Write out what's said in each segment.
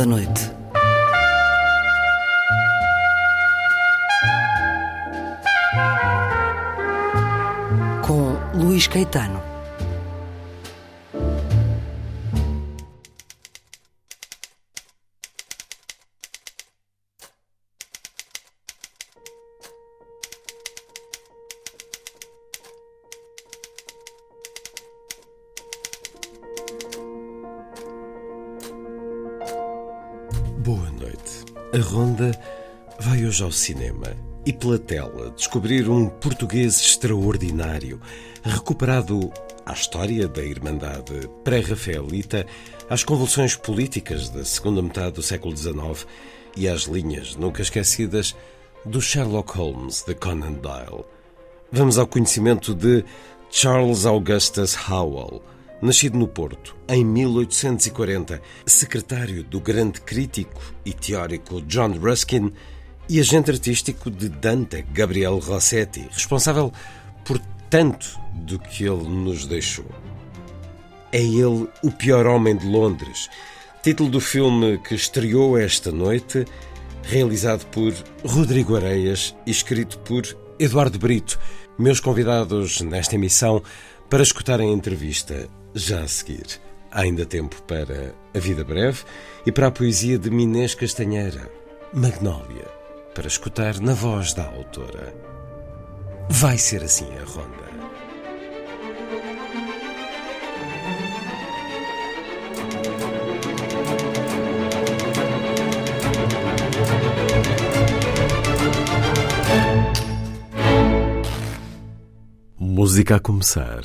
Da Noite. Ao cinema e pela tela descobrir um português extraordinário, recuperado à história da Irmandade pré-rafaelita, às convulsões políticas da segunda metade do século XIX e às linhas nunca esquecidas do Sherlock Holmes de Conan Doyle. Vamos ao conhecimento de Charles Augustus Howell, nascido no Porto em 1840, secretário do grande crítico e teórico John Ruskin e agente artístico de Dante Gabriel Rossetti, responsável por tanto do que ele nos deixou. É ele o pior homem de Londres, título do filme que estreou esta noite, realizado por Rodrigo Areias e escrito por Eduardo Brito, meus convidados nesta emissão para escutarem a entrevista já a seguir. Há ainda tempo para A Vida Breve e para a poesia de Minês Castanheira, Magnólia, para escutar na voz da autora. Vai ser assim a ronda. Música a começar.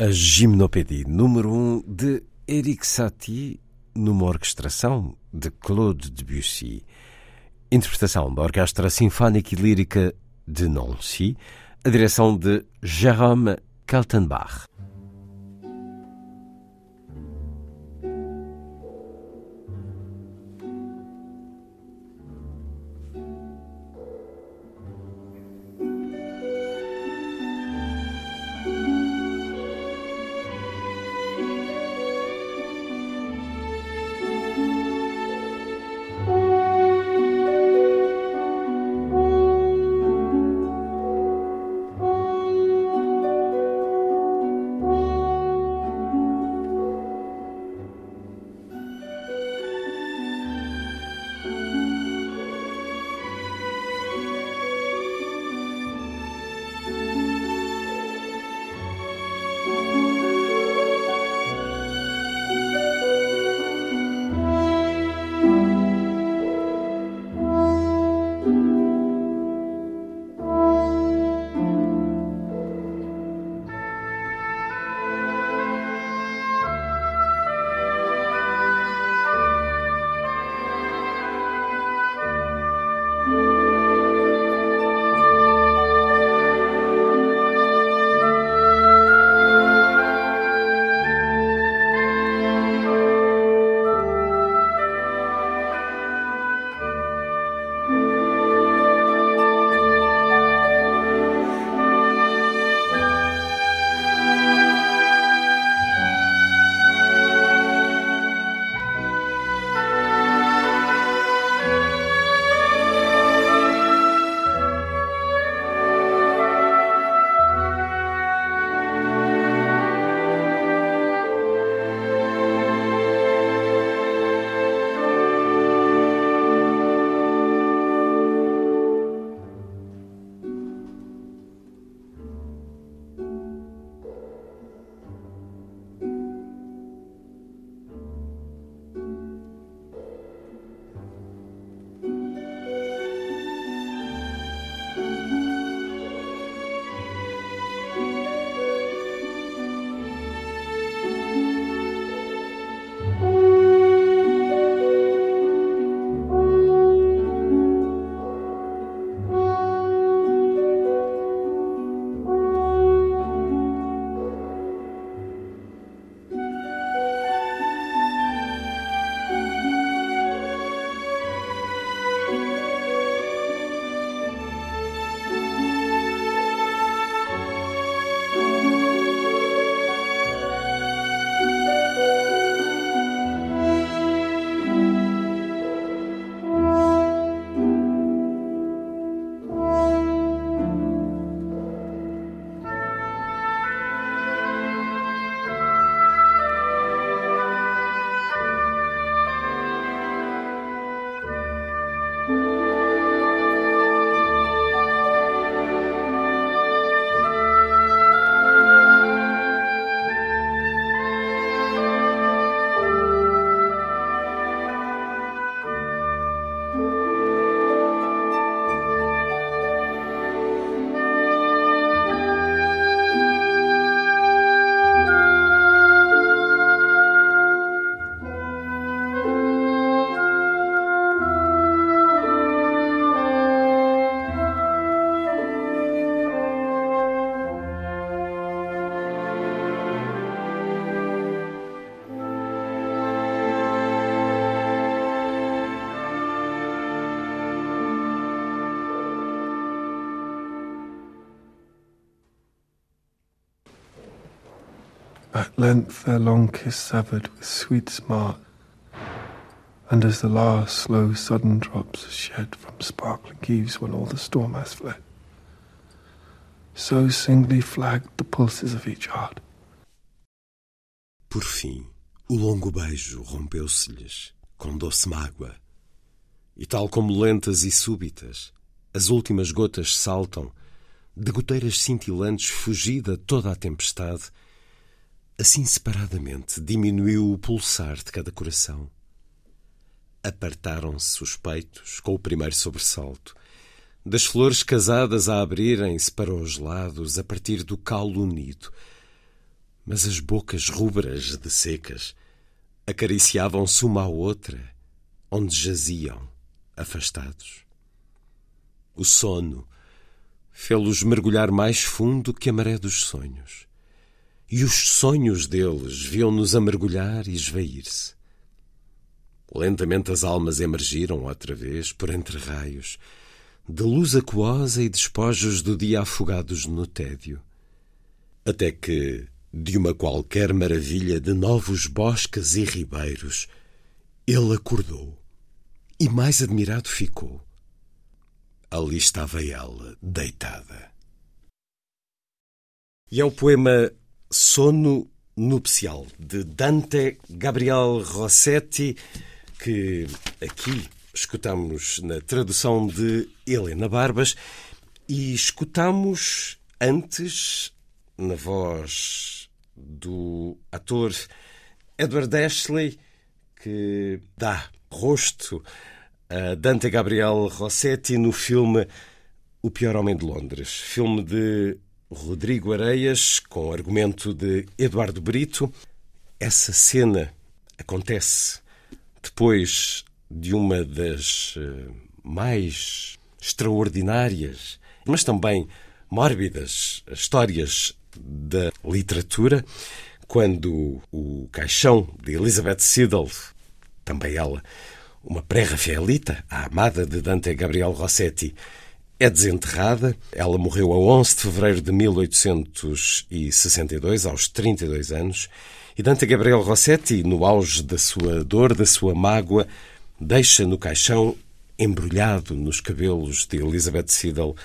A Gimnopédie número 1 um de Eric Satie, numa orquestração de Claude Debussy. Interpretação da Orquestra Sinfónica e Lírica de Nancy, a direção de Jérôme Kaltenbach. Length their long kiss severed with sweet smart, and as the last slow sudden drops shed from sparkling eaves when all the storm has fled, so singly flagged the pulses of each heart. Por fim, o longo beijo rompeu-se-lhes com doce mágoa, e tal como lentas e súbitas, as últimas gotas saltam, de goteiras cintilantes fugida toda a tempestade, assim separadamente diminuiu o pulsar de cada coração. Apartaram-se os peitos com o primeiro sobressalto, das flores casadas a abrirem-se para os lados a partir do caulo unido, mas as bocas rubras de secas acariciavam-se uma à outra, onde jaziam, afastados. O sono fê-los mergulhar mais fundo que a maré dos sonhos. E os sonhos deles viam-nos a mergulhar e esvair-se. Lentamente as almas emergiram outra vez por entre raios, de luz aquosa e despojos do dia afogados no tédio. Até que, de uma qualquer maravilha de novos bosques e ribeiros, ele acordou e mais admirado ficou. Ali estava ela, deitada. E é o poema Sono Nupcial, de Dante Gabriel Rossetti, que aqui escutamos na tradução de Helena Barbas e escutamos antes na voz do ator Edward Ashley, que dá rosto a Dante Gabriel Rossetti no filme O Pior Homem de Londres, filme de Rodrigo Areias, com argumento de Eduardo Brito. Essa cena acontece depois de uma das eh, mais extraordinárias, mas também mórbidas histórias da literatura, quando o caixão de Elizabeth Siddal, também ela, uma pré-rafaelita, a amada de Dante Gabriel Rossetti, é desenterrada. Ela morreu a 11 de fevereiro de 1862, aos 32 anos. E Dante Gabriel Rossetti, no auge da sua dor, da sua mágoa, deixa no caixão, embrulhado nos cabelos de Elizabeth Siddal,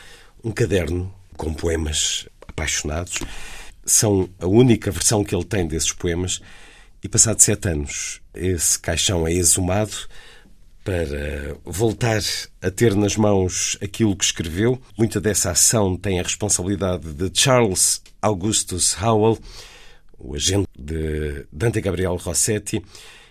um caderno com poemas apaixonados. São a única versão que ele tem desses poemas. E, passado sete anos, esse caixão é exumado para voltar a ter nas mãos aquilo que escreveu. Muita dessa ação tem a responsabilidade de Charles Augustus Howell, o agente de Dante Gabriel Rossetti.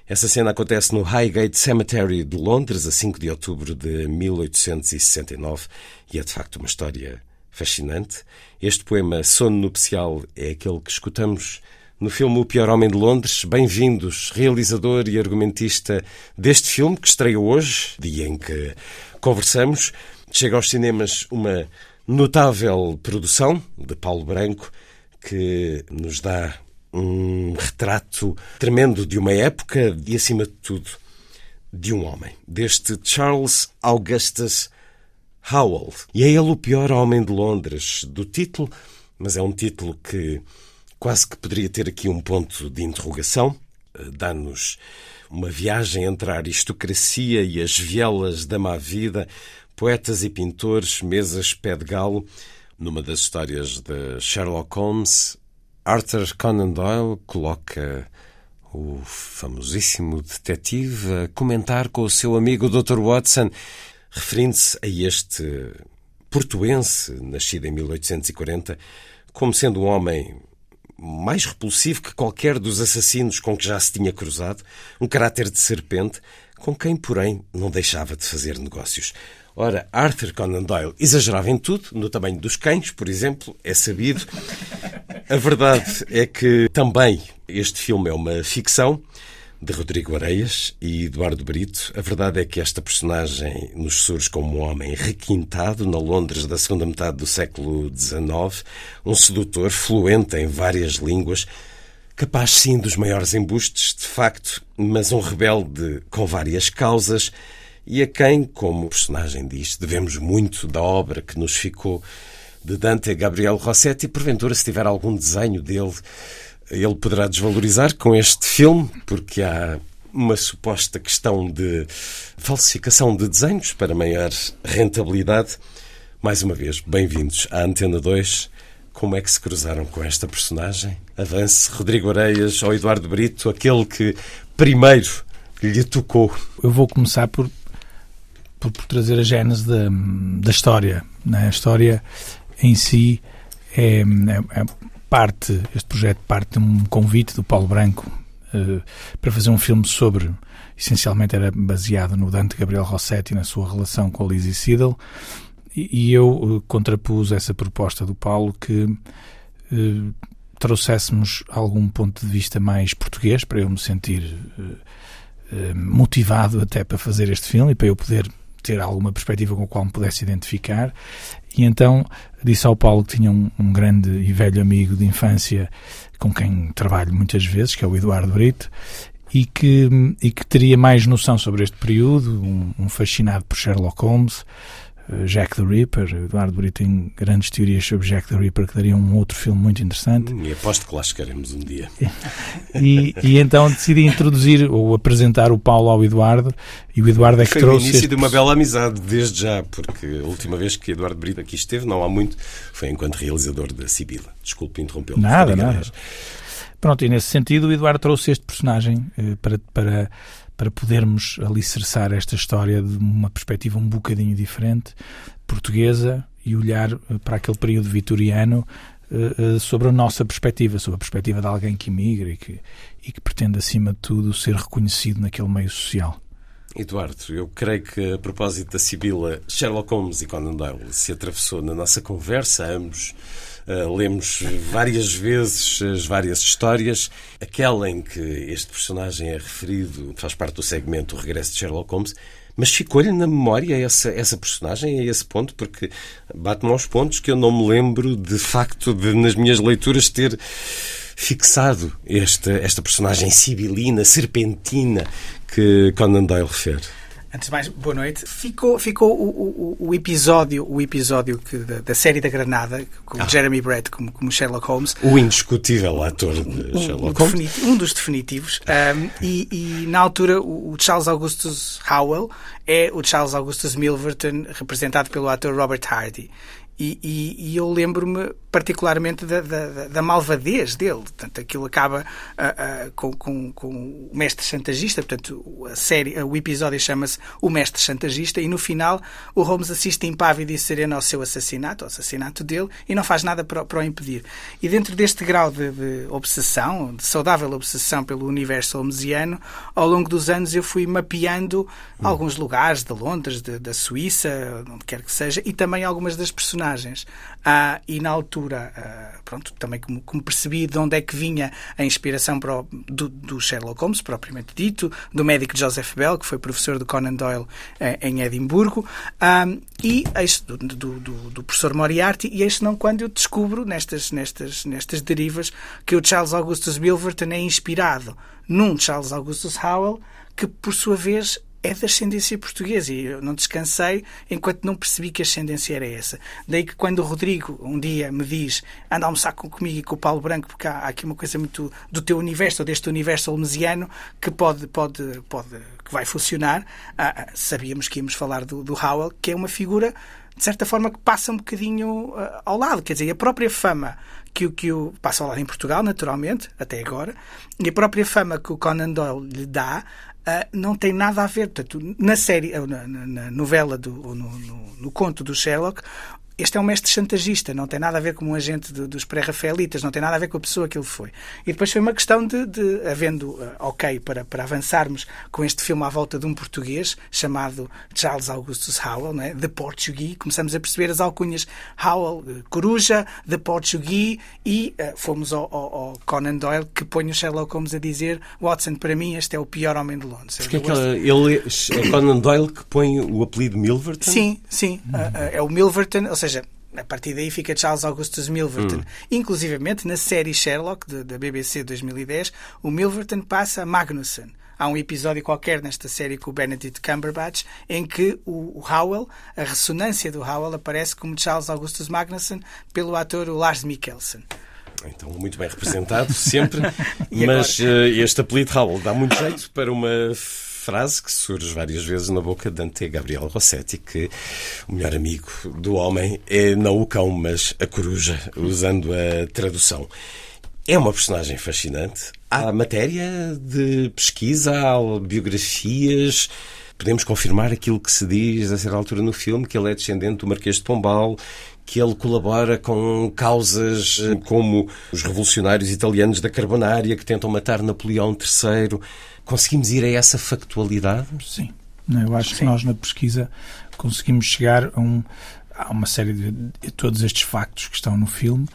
Essa cena acontece no Highgate Cemetery de Londres, a 5 de outubro de 1869, e é de facto uma história fascinante. Este poema Sono Nupcial é aquele que escutamos no filme O Pior Homem de Londres. Bem-vindos, realizador e argumentista deste filme, que estreia hoje, dia em que conversamos. Chega aos cinemas uma notável produção de Paulo Branco, que nos dá um retrato tremendo de uma época e, acima de tudo, de um homem, deste Charles Augustus Howell. E é ele o pior homem de Londres, do título, mas é um título que quase que poderia ter aqui um ponto de interrogação. Eh, dá-nos uma viagem entre a aristocracia e as vielas da má vida, poetas e pintores, mesas pé de galo. Numa das histórias de Sherlock Holmes, Arthur Conan Doyle coloca o famosíssimo detetive a comentar com o seu amigo Dr. Watson, referindo-se a este portuense, nascido em 1840, como sendo um homem mais repulsivo que qualquer dos assassinos com que já se tinha cruzado, um caráter de serpente, com quem, porém, não deixava de fazer negócios. Ora, Arthur Conan Doyle exagerava em tudo, no tamanho dos cães, por exemplo, é sabido. A verdade é que também este filme é uma ficção de Rodrigo Areias e Eduardo Brito. A verdade é que esta personagem nos surge como um homem requintado na Londres da segunda metade do século XIX, um sedutor fluente em várias línguas, capaz sim dos maiores embustes, de facto, mas um rebelde com várias causas e a quem, como o personagem diz, devemos muito da obra que nos ficou de Dante Gabriel Rossetti. Porventura, se tiver algum desenho dele ele poderá desvalorizar com este filme, porque há uma suposta questão de falsificação de desenhos para maior rentabilidade. Mais uma vez, bem-vindos à Antena 2. Como é que se cruzaram com esta personagem? Avance Rodrigo Areias ou Eduardo Brito, aquele que primeiro lhe tocou. Eu vou começar por, por, por trazer a gênese da, da história. Né? A história em si é, é, é parte, este projeto parte de um convite do Paulo Branco uh, para fazer um filme sobre, essencialmente era baseado no Dante Gabriel Rossetti, na sua relação com a Lizzie Siddle, e, eu uh, contrapus essa proposta do Paulo que uh, trouxéssemos algum ponto de vista mais português para eu me sentir motivado até para fazer este filme e para eu poder ter alguma perspectiva com a qual me pudesse identificar. E então disse ao Paulo que tinha um, um, grande e velho amigo de infância com quem trabalho muitas vezes, que é o Eduardo Brito, e que, e que teria mais noção sobre este período, um, um fascinado por Sherlock Holmes, Jack the Ripper. Eduardo Brito tem grandes teorias sobre Jack the Ripper que daria um outro filme muito interessante. E aposto que lá chegaremos um dia. E, e então decidi introduzir ou apresentar o Paulo ao Eduardo e o Eduardo é que Foi trouxe. Foi o início este... de uma bela amizade, desde já, porque a última vez que Eduardo Brito aqui esteve, não há muito, foi enquanto realizador da Sibila. Desculpe interrompê-lo. Nada, nada. Pronto, e nesse sentido o Eduardo trouxe este personagem eh, para. para para podermos alicerçar esta história de uma perspectiva um bocadinho diferente, portuguesa, e olhar eh, para aquele período vitoriano uh, uh, sobre a nossa perspectiva, sobre a perspectiva de alguém que imigra e que, e que pretende, acima de tudo, ser reconhecido naquele meio social. Eduardo, eu creio que a propósito da Sibila, Sherlock Holmes e Conan Doyle se atravessou na nossa conversa, ambos Uh, lemos várias vezes as várias histórias. Aquela em que este personagem é referido faz parte do segmento O Regresso de Sherlock Holmes. Mas ficou-lhe na memória essa, essa personagem a esse ponto, porque bate-me aos pontos que eu não me lembro de facto de, nas minhas leituras, ter fixado esta, esta personagem sibilina, serpentina, que Conan Doyle refere. Antes de mais, boa noite. Ficou, ficou o, o, o episódio, o episódio que, da, da, série da Granada, com ah. Jeremy Brett como, como, Sherlock Holmes. O indiscutível ator de Sherlock um, Holmes. Um dos definitivos. Um, e, e, na altura, o, Charles Augustus Howell é o Charles Augustus Milverton, representado pelo ator Robert Hardy. E, e, e eu lembro-me particularmente da, da, da, malvadez dele. Portanto, aquilo acaba uh, uh, com, com, com, o mestre chantagista. Portanto, a série, o episódio chama-se O Mestre Chantagista e no final o Holmes assiste impávido e sereno ao seu assassinato, ao assassinato dele, e não faz nada para, para o impedir. E dentro deste grau de, de obsessão, de saudável obsessão pelo universo holmesiano, ao longo dos anos eu fui mapeando hum. alguns lugares de Londres, de, da Suíça, onde quer que seja, e também algumas das personagens personagens. Ah, e na altura, ah, pronto, também como, como, percebi de onde é que vinha a inspiração o, do, do, Sherlock Holmes, propriamente dito, do médico Joseph Bell, que foi professor de Conan Doyle eh, em Edimburgo, ah, e do, do, do, professor Moriarty, e este não quando eu descubro nestas, nestas, nestas derivas que o Charles Augustus Milverton é inspirado num Charles Augustus Howell, que por sua vez é de ascendência portuguesa e eu não descansei enquanto não percebi que a ascendência era essa. Daí que quando o Rodrigo um dia me diz anda a almoçar comigo e com o Paulo Branco, porque há, aqui uma coisa muito do teu universo, ou deste universo olmesiano, que pode, pode, pode que vai funcionar, ah, ah, sabíamos que íamos falar do, do Howell, que é uma figura de certa forma que passa um bocadinho uh, ao lado, quer dizer, a própria fama que o que o passa ao lado em Portugal, naturalmente, até agora, e a própria fama que o Conan Doyle lhe dá Uh, não tem nada a ver. Portanto, na série, na, na novela, do, ou no, no, no, conto do Sherlock, este é um mestre chantagista, não tem nada a ver com um agente de, dos pré-rafaelitas, não tem nada a ver com a pessoa que ele foi. E depois foi uma questão de, de havendo uh, ok para, para avançarmos com este filme à volta de um português chamado Charles Augustus Howell, não é? The Portuguese. Começamos a perceber as alcunhas Howell, uh, Coruja, The Portuguese e uh, fomos ao, ao, ao, Conan Doyle que põe o Sherlock Holmes a dizer Watson, para mim este é o pior homem de Londres. Porque é, que ele, é Conan Doyle que põe o apelido Milverton? Sim, sim. Uh, é o Milverton, ou seja, seja, a partir daí fica Charles Augustus Milverton. Hum. Inclusivamente, na série Sherlock, de, da BBC 2010, o Milverton passa a Magnussen. Há um episódio qualquer nesta série com o Benedict Cumberbatch em que o, o Howell, a ressonância do Howell, aparece como Charles Augustus Magnussen pelo ator Lars Mikkelsen. Então, muito bem representado, sempre. Mas uh, este apelido Raul dá muito jeito para uma frase que surge várias vezes na boca de Dante Gabriel Rossetti, que o melhor amigo do homem é não o cão, mas a coruja, usando a tradução. É uma personagem fascinante. Há matéria de pesquisa, há biografias. Podemos confirmar aquilo que se diz a certa altura no filme, que ele é descendente do Marquês de Pombal, que ele colabora com causas eh, como os revolucionários italianos da Carbonária que tentam matar Napoleão III. Conseguimos ir a essa factualidade? Sim. Eu acho Sim. que nós na pesquisa conseguimos chegar a, um, a uma série de, de todos estes factos que estão no filme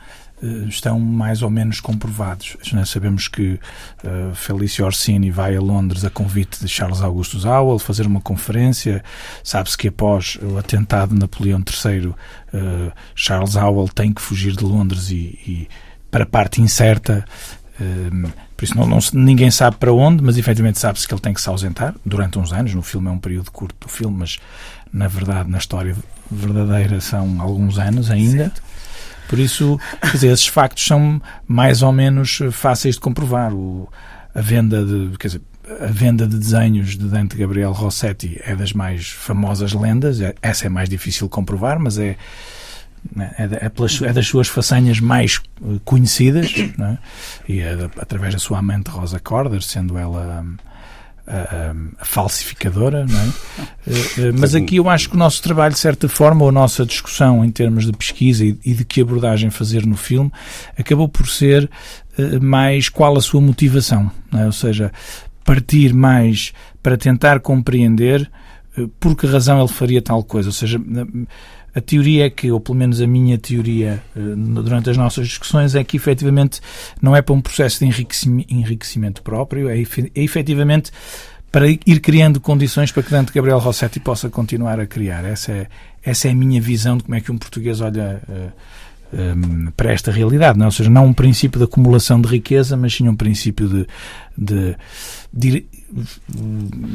estão mais ou menos comprovados. Nós sabemos que uh, Felício Orsini vai a Londres a convite de Charles Augustus Howell fazer uma conferência. Sabe-se que após o atentado de Napoleão III, uh, Charles Howell tem que fugir de Londres e, e para a parte incerta. Por isso não, não, ninguém sabe para onde, mas efetivamente sabe-se que ele tem que se ausentar durante uns anos. No filme é um período curto do filme, mas na verdade, na história verdadeira, são alguns anos ainda. Certo. Por isso, quer dizer, esses factos são mais ou menos fáceis de comprovar. O, a venda de, quer dizer, a venda de desenhos de Dante Gabriel Rossetti é das mais famosas lendas. É, essa é mais difícil de comprovar, mas é né, é, é, pelas, é das suas façanhas mais eh, conhecidas, é? e é através da sua amante Rosa Corder, sendo ela a, a falsificadora, não é? Eh, mas aqui eu acho que o nosso trabalho, de certa forma, ou a nossa discussão em termos de pesquisa e, e de que abordagem fazer no filme, acabou por ser mais qual a sua motivação, é? ou seja, partir mais para tentar compreender por que razão ele faria tal coisa, ou seja, a teoria é que, ou pelo menos a minha teoria eh, durante as nossas discussões, é que efetivamente não é para um processo de enriquecimento próprio, é, é efetivamente para ir criando condições para que Dante Gabriel Rossetti possa continuar a criar. Essa é, essa é a minha visão de como é que um português olha uh, um, para esta realidade, não? É? ou seja, não um princípio de acumulação de riqueza, mas sim um princípio de, de, de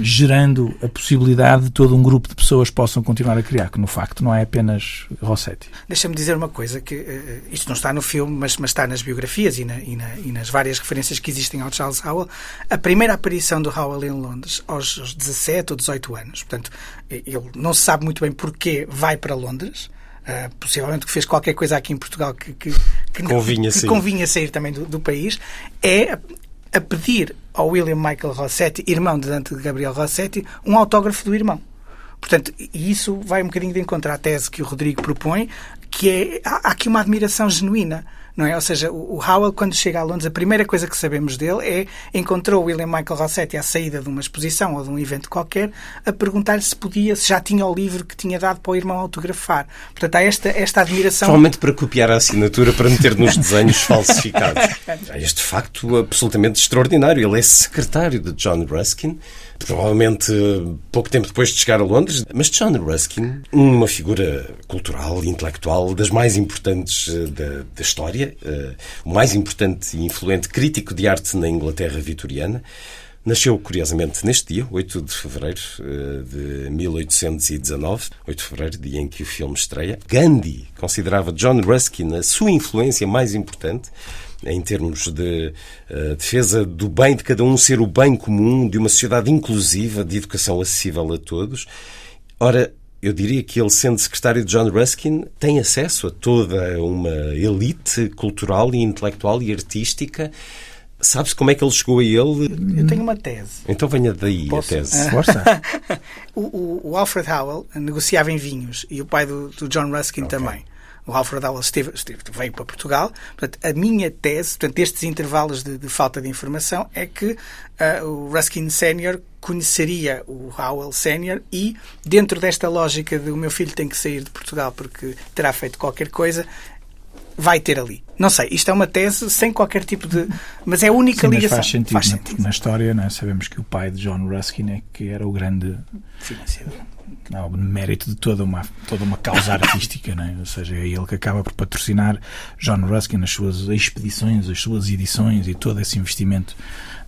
gerando a possibilidade de todo um grupo de pessoas possam continuar a criar, que no facto não é apenas Rossetti. Deixa-me dizer uma coisa, que uh, isto não está no filme, mas, mas está nas biografias e, na, e, na, e, nas várias referências que existem ao Charles Howell. A primeira aparição do Howell em Londres aos, aos 17 ou 18 anos. Portanto, ele não se sabe muito bem porquê vai para Londres. Uh, possivelmente que fez qualquer coisa aqui em Portugal que, que, que, convinha, que, que convinha sair também do, do, país, é a pedir ao William Michael Rossetti, irmão de Dante Gabriel Rossetti, um autógrafo do irmão. Portanto, isso vai um bocadinho de encontro à tese que o Rodrigo propõe, que é há aqui uma admiração genuína não é? Ou seja, o Howell, quando chega a Londres, a primeira coisa que sabemos dele é encontrou William Michael Rossetti à saída de uma exposição ou de um evento qualquer a perguntar se podia, se já tinha o livro que tinha dado para o irmão autografar. Portanto, há esta, esta admiração. Provavelmente para copiar a assinatura para meter nos desenhos falsificados. Este facto absolutamente extraordinário. Ele é secretário de John Ruskin provavelmente pouco tempo depois de chegar a Londres. Mas John Ruskin, uma figura cultural e intelectual das mais importantes eh, da, da história, uh, o mais importante e influente crítico de arte na Inglaterra vitoriana, Nasceu, curiosamente, neste dia, 8 de fevereiro uh, de 1819, 8 de fevereiro, dia em que o filme estreia. Gandhi considerava John Ruskin a sua influência mais importante em termos de uh, defesa do bem de cada um ser o bem comum, de uma sociedade inclusiva, de educação acessível a todos. Ora, eu diria que ele, sendo secretário de John Ruskin, tem acesso a toda uma elite cultural e intelectual e artística. Sabe-se como é que ele chegou a ele? Eu tenho uma tese. Então venha daí Posso? a tese. Força. o, o, o, Alfred Howell negociava em vinhos e o pai do, do John Ruskin okay. também o Alfred Howell esteve, esteve, veio para Portugal. Portanto, a minha tese, portanto, estes intervalos de, de falta de informação, é que uh, o Ruskin Senior conheceria o Howell Senior e, dentro desta lógica de o meu filho tem que sair de Portugal porque terá feito qualquer coisa, vai ter ali. Não sei, isto é uma tese sem qualquer tipo de. Mas é a única Sim, ligação. Faz sentido, faz sentido. Na, na, história, né, sabemos que o pai de John Ruskin é que era o grande financiador não, mérito de toda uma, toda uma causa artística, né? ou seja, é ele que acaba por patrocinar John Ruskin nas suas expedições, as suas edições e todo esse investimento,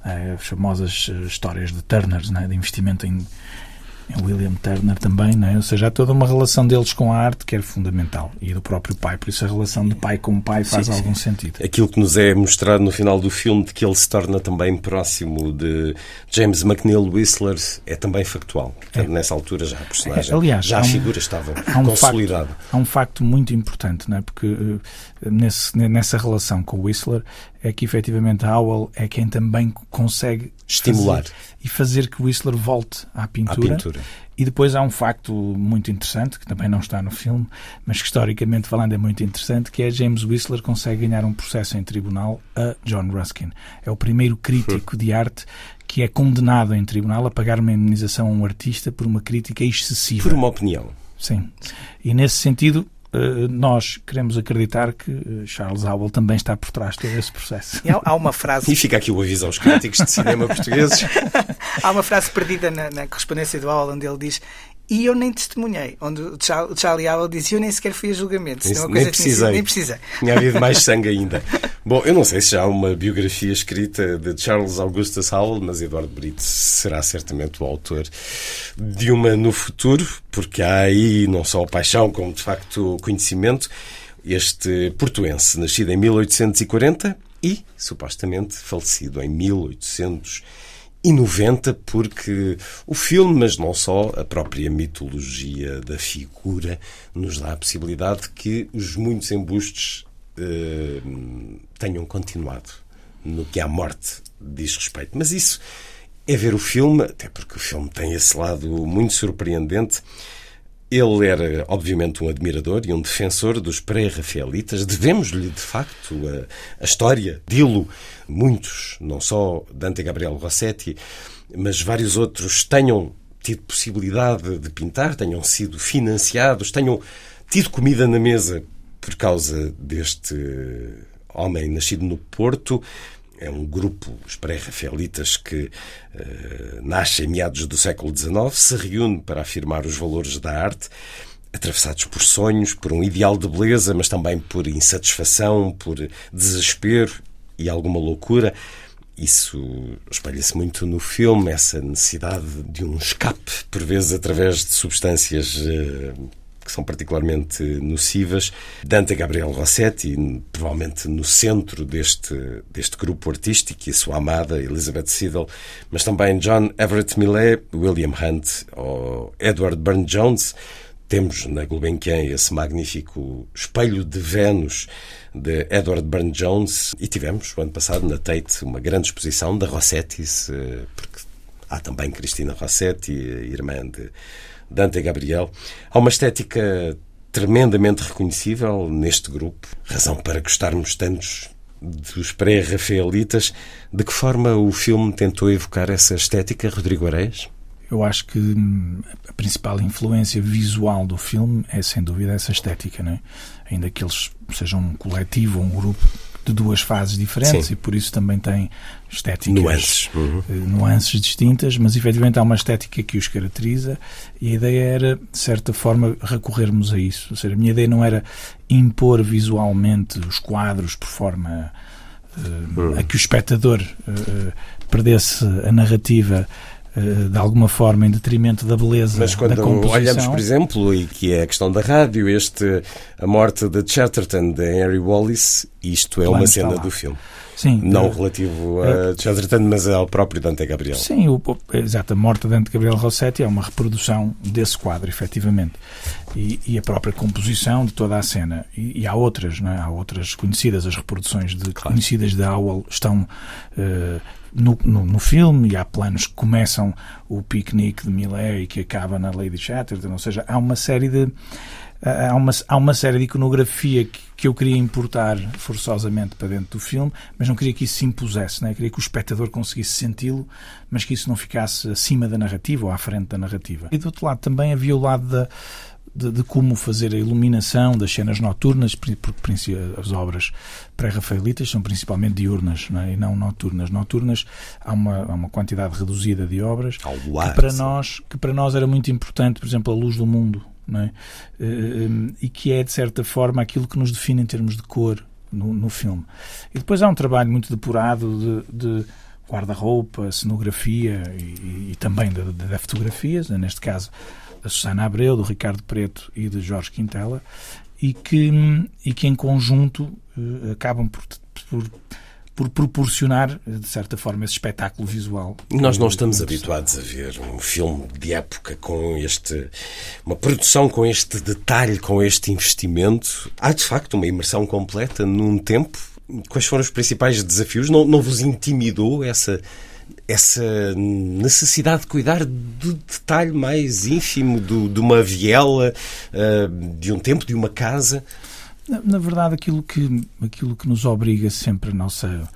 eh, as famosas eh, histórias de Turner, né? de investimento em William Turner também, não é? Ou seja, há toda uma relação deles com a arte que é fundamental e do próprio pai. Por isso a relação de pai com pai faz Sim, sim. algum sentido. Aquilo que nos é mostrado no final do filme de que ele se torna também próximo de James McNeill Whistler é também factual. Portanto, nessa altura já a personagem, É, aliás, já a um- figura estava Há um, consolidada. facto, há um facto muito importante, não é? porque eh, nesse, nessa relação com o Whistler é que efetivamente a Howell é quem também consegue Estimular. fazer- e fazer que Whistler volte à À pintura. pintura. E depois há um facto muito interessante, que também não está no filme, mas que historicamente falando é muito interessante, que é James Whistler consegue ganhar um processo em tribunal a John Ruskin. É o primeiro crítico de arte que é condenado em tribunal a pagar uma indemnização a um artista por uma crítica excessiva. Por uma opinião. Sim. E nesse sentido, nós queremos acreditar que eh, Charles Howell também está por trás de todo esse processo. E há, há uma frase E fica aqui o aviso aos críticos de cinema portugueses. Há uma frase perdida na, na correspondência do Howell onde ele diz e eu nem testemunhei, onde o Char- o Charlie Howell diz eu nem sequer fui a julgamento. Isso, nem sido- precisei. Nem precisei. Tinha havido mais sangue ainda. Bom, eu não sei se já há uma biografia escrita de Charles Augustus Howell, mas Eduardo Brito será certamente o autor de uma no futuro, porque há aí não só paixão, como de facto conhecimento. Este portuense, nascido em 1840 e supostamente falecido em 1890, porque o filme, mas não só, a própria mitologia da figura, nos dá a possibilidade que os muitos embustes eh, tenham continuado no que à morte diz respeito. Mas isso é ver o filme, até porque o filme tem esse lado muito surpreendente. Ele era, obviamente, um admirador e um defensor dos pré-rafaelitas. Devemos-lhe, de facto, a, a história dilo. Muitos, não só Dante Gabriel Rossetti, mas vários outros, tenham tido possibilidade de pintar, tenham sido financiados, tenham tido comida na mesa por causa deste homem nascido no Porto. É um grupo, os pré-rafaelitas, que eh, nasce em meados do século XIX, se reúne para afirmar os valores da arte, atravessados por sonhos, por um ideal de beleza, mas também por insatisfação, por desespero e alguma loucura. Isso espelha-se muito no filme, essa necessidade de um escape, por vezes através de substâncias eh, que são particularmente nocivas. Dante Gabriel Rossetti, provavelmente no centro deste, deste grupo artístico, e a sua amada Elizabeth Siddle, mas também John Everett Millet, William Hunt ou Edward Burne-Jones. Temos na Gulbenkian esse magnífico espelho de Vênus de Edward Burne-Jones e tivemos, o ano passado, na Tate, uma grande exposição da Rossettis, eh, porque há também Cristina Rossetti, irmã de Dante Gabriel. Há uma estética tremendamente reconhecível neste grupo, razão para gostarmos tantos dos pré-rafaelitas. De que forma o filme tentou evocar essa estética, Rodrigo Areias? Eu acho que hum, a principal influência visual do filme é, sem dúvida, essa estética, não é? Ainda que eles sejam um coletivo um grupo de duas fases diferentes Sim. e por isso também têm estéticas Nuances. Uhum. eh, nuances distintas, mas efetivamente há uma estética que os caracteriza e a ideia era, de certa forma, recorrermos a isso. Ou seja, a minha ideia não era impor visualmente os quadros por forma eh, a que o espectador eh, perdesse a narrativa de alguma forma em detrimento da beleza Mas da quando composição. olhamos, por exemplo, e que é a questão da rádio, este A Morte de Chatterton, de Henry Wallace, isto é uma cena do filme. Sim, Não relativo a Chatterton, mas ao próprio Dante Gabriel. Sim, o, exato, a morte de Dante Gabriel Rossetti é uma reprodução desse quadro, efetivamente. E, e a própria composição de toda a cena. E, e há outras, não é? Há outras conhecidas, as reproduções de, conhecidas de Howell estão eh, no, no, no filme e há planos que começam o piquenique de Millet e que acaba na Lady Chatterton, ou seja, há uma série de há uma, há uma série de iconografia que, que eu queria importar forçosamente para dentro do filme, mas não queria que isso se impusesse, né? queria que o espectador conseguisse senti-lo, mas que isso não ficasse acima da narrativa ou à frente da narrativa. E do outro lado também havia o lado da, de, de como fazer a iluminação das cenas noturnas, porque as obras pré-rafaelitas são principalmente diurnas não é? e não noturnas. Noturnas há uma, há uma quantidade reduzida de obras luar, que, para sim. nós, que para nós era muito importante, por exemplo, a luz do mundo, é? Eh, e que é, de certa forma, aquilo que nos define em termos de cor no, no filme. E depois há um trabalho muito depurado de, de guarda-roupa, cenografia e, e também de, fotografias, né, neste caso da Susana Abreu, do Ricardo Preto e de Jorge Quintela, e que, e que em conjunto uh, acabam por, por por proporcionar, de certa forma, esse espetáculo visual. Nós não estamos habituados a ver um filme de época com este. uma produção com este detalhe, com este investimento. Há, de facto, uma imersão completa num tempo. Quais foram os principais desafios? Não, não vos intimidou essa essa necessidade de cuidar do detalhe mais ínfimo do, de uma viela, uh, de um tempo, de uma casa? Na, na, verdade, aquilo que, aquilo que nos obriga sempre a nossa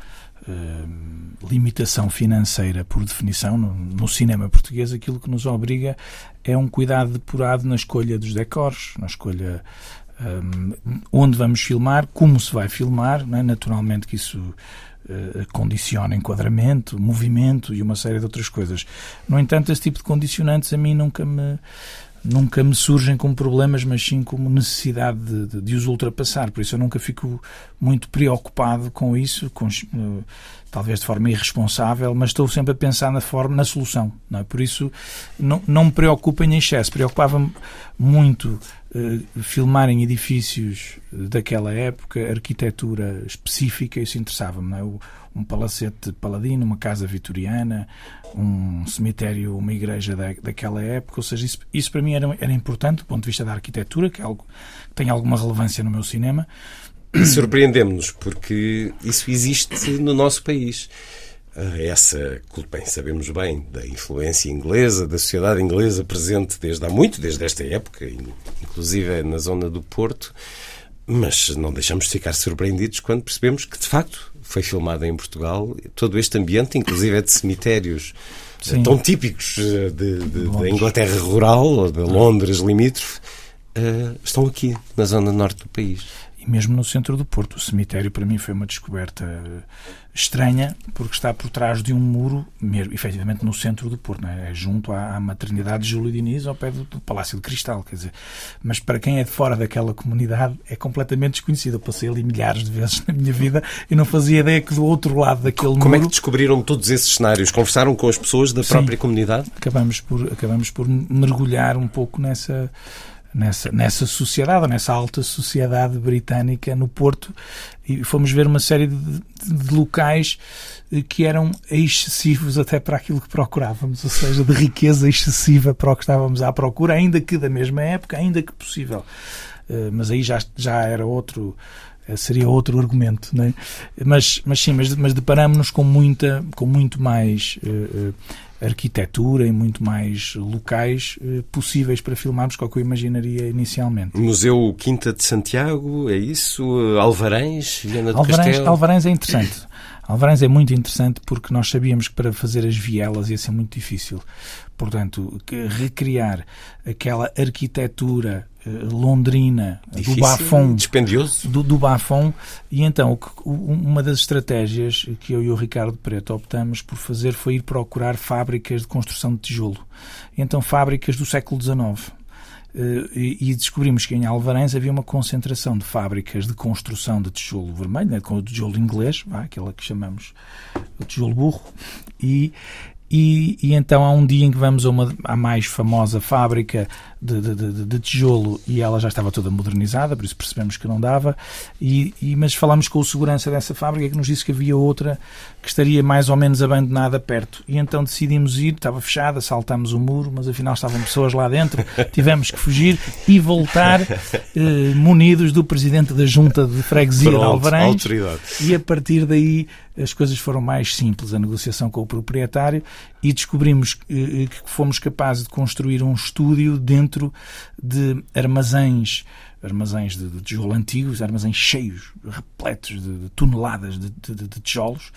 uh, limitação financeira, por definição, no, no, cinema português, aquilo que nos obriga é um cuidado depurado na escolha dos decors, na escolha um, eh, onde vamos filmar, como se vai filmar, é? naturalmente que isso uh, condiciona enquadramento, movimento e uma série de outras coisas. No entanto, esse tipo de condicionantes a mim nunca me nunca me surgem como problemas, mas sim como necessidade de, de, de, os ultrapassar. Por isso eu nunca fico muito preocupado com isso, com, uh, talvez de forma irresponsável, mas estou sempre a pensar na forma, na solução. Não é? Por isso não, não me preocupa em excesso. Preocupava-me muito uh, filmar em edifícios daquela época, arquitetura específica, isso interessava-me. É? Um palacete paladino, uma casa vitoriana, um cemitério, uma igreja da, daquela época, ou seja, isso, isso para mim era, era importante do ponto de vista da arquitetura, que é algo que tem alguma relevância no meu cinema. Surpreendemos-nos, porque isso existe no nosso país. Ah, essa, bem, sabemos bem, da influência inglesa, da sociedade inglesa presente desde há muito, desde esta época, inclusive na zona do Porto, mas não deixamos de ficar surpreendidos quando percebemos que, de facto, foi filmada em Portugal. Todo este ambiente, inclusive é de cemitérios eh, Sim. tão típicos eh, da Inglaterra rural ou de Londres limítrofe, uh, estão aqui, na zona norte do país e mesmo no centro do Porto. O cemitério, para mim, foi uma descoberta estranha, porque está por trás de um muro, mesmo, efetivamente no centro do Porto, é? é? junto à, à, maternidade de Júlio Diniz, ao pé do, do, Palácio de Cristal. Quer dizer, mas para quem é de fora daquela comunidade, é completamente desconhecido. Eu passei ali milhares de vezes na minha vida e não fazia ideia que do outro lado daquele Como muro. Como é que descobriram todos esses cenários? Conversaram com as pessoas da própria Sim, comunidade? Acabamos por, acabamos por mergulhar um pouco nessa nessa, nessa sociedade, nessa alta sociedade britânica no Porto, e fomos ver uma série de, de, locais eh, que eram excessivos até para aquilo que procurávamos, ou seja, de riqueza excessiva para o que estávamos à procura, ainda que da mesma época, ainda que possível. Eh, mas aí já, já era outro eh, seria outro argumento, não é? mas, mas sim, mas, mas deparamos-nos com, muita, com muito mais uh, arquitetura e muito mais locais eh, possíveis para filmarmos que o que eu imaginaria inicialmente. Museu Quinta de Santiago, é isso? Alvarães, Viana do Alvarães, Castelo? Alvarães é interessante. Alvarães é muito interessante porque nós sabíamos que para fazer as vielas ia ser muito difícil. Portanto, recriar aquela arquitetura eh, londrina Difícil, do Bafon. dispendioso. Do, do Bafon. E então uma das estratégias que eu e o Ricardo Preto optamos por fazer foi ir procurar fábricas de construção de tijolo. Então fábricas do século XIX e descobrimos que em Alvarães havia uma concentração de fábricas de construção de tijolo vermelho, né, com tijolo inglês, aquela que chamamos o tijolo burro, e, e, e, então há um dia em que vamos a uma a mais famosa fábrica de, de, de, tijolo e ela já estava toda modernizada, por isso percebemos que não dava. E, e, mas falamos com o segurança dessa fábrica que nos disse que havia outra que estaria mais ou menos abandonada perto. E então decidimos ir, estava fechada, saltámos o muro, mas afinal estavam pessoas lá dentro, tivemos que fugir e voltar eh, munidos do presidente da junta de freguesia Pronto, de Alvarães. Autoridade. E a partir daí as coisas foram mais simples, a negociação com o proprietário, e descobrimos eh, que fomos capazes de construir um estúdio dentro de armazéns armazéns de, de tijolo antigos, armazéns cheios, repletos de, de toneladas de, de, de tijolos,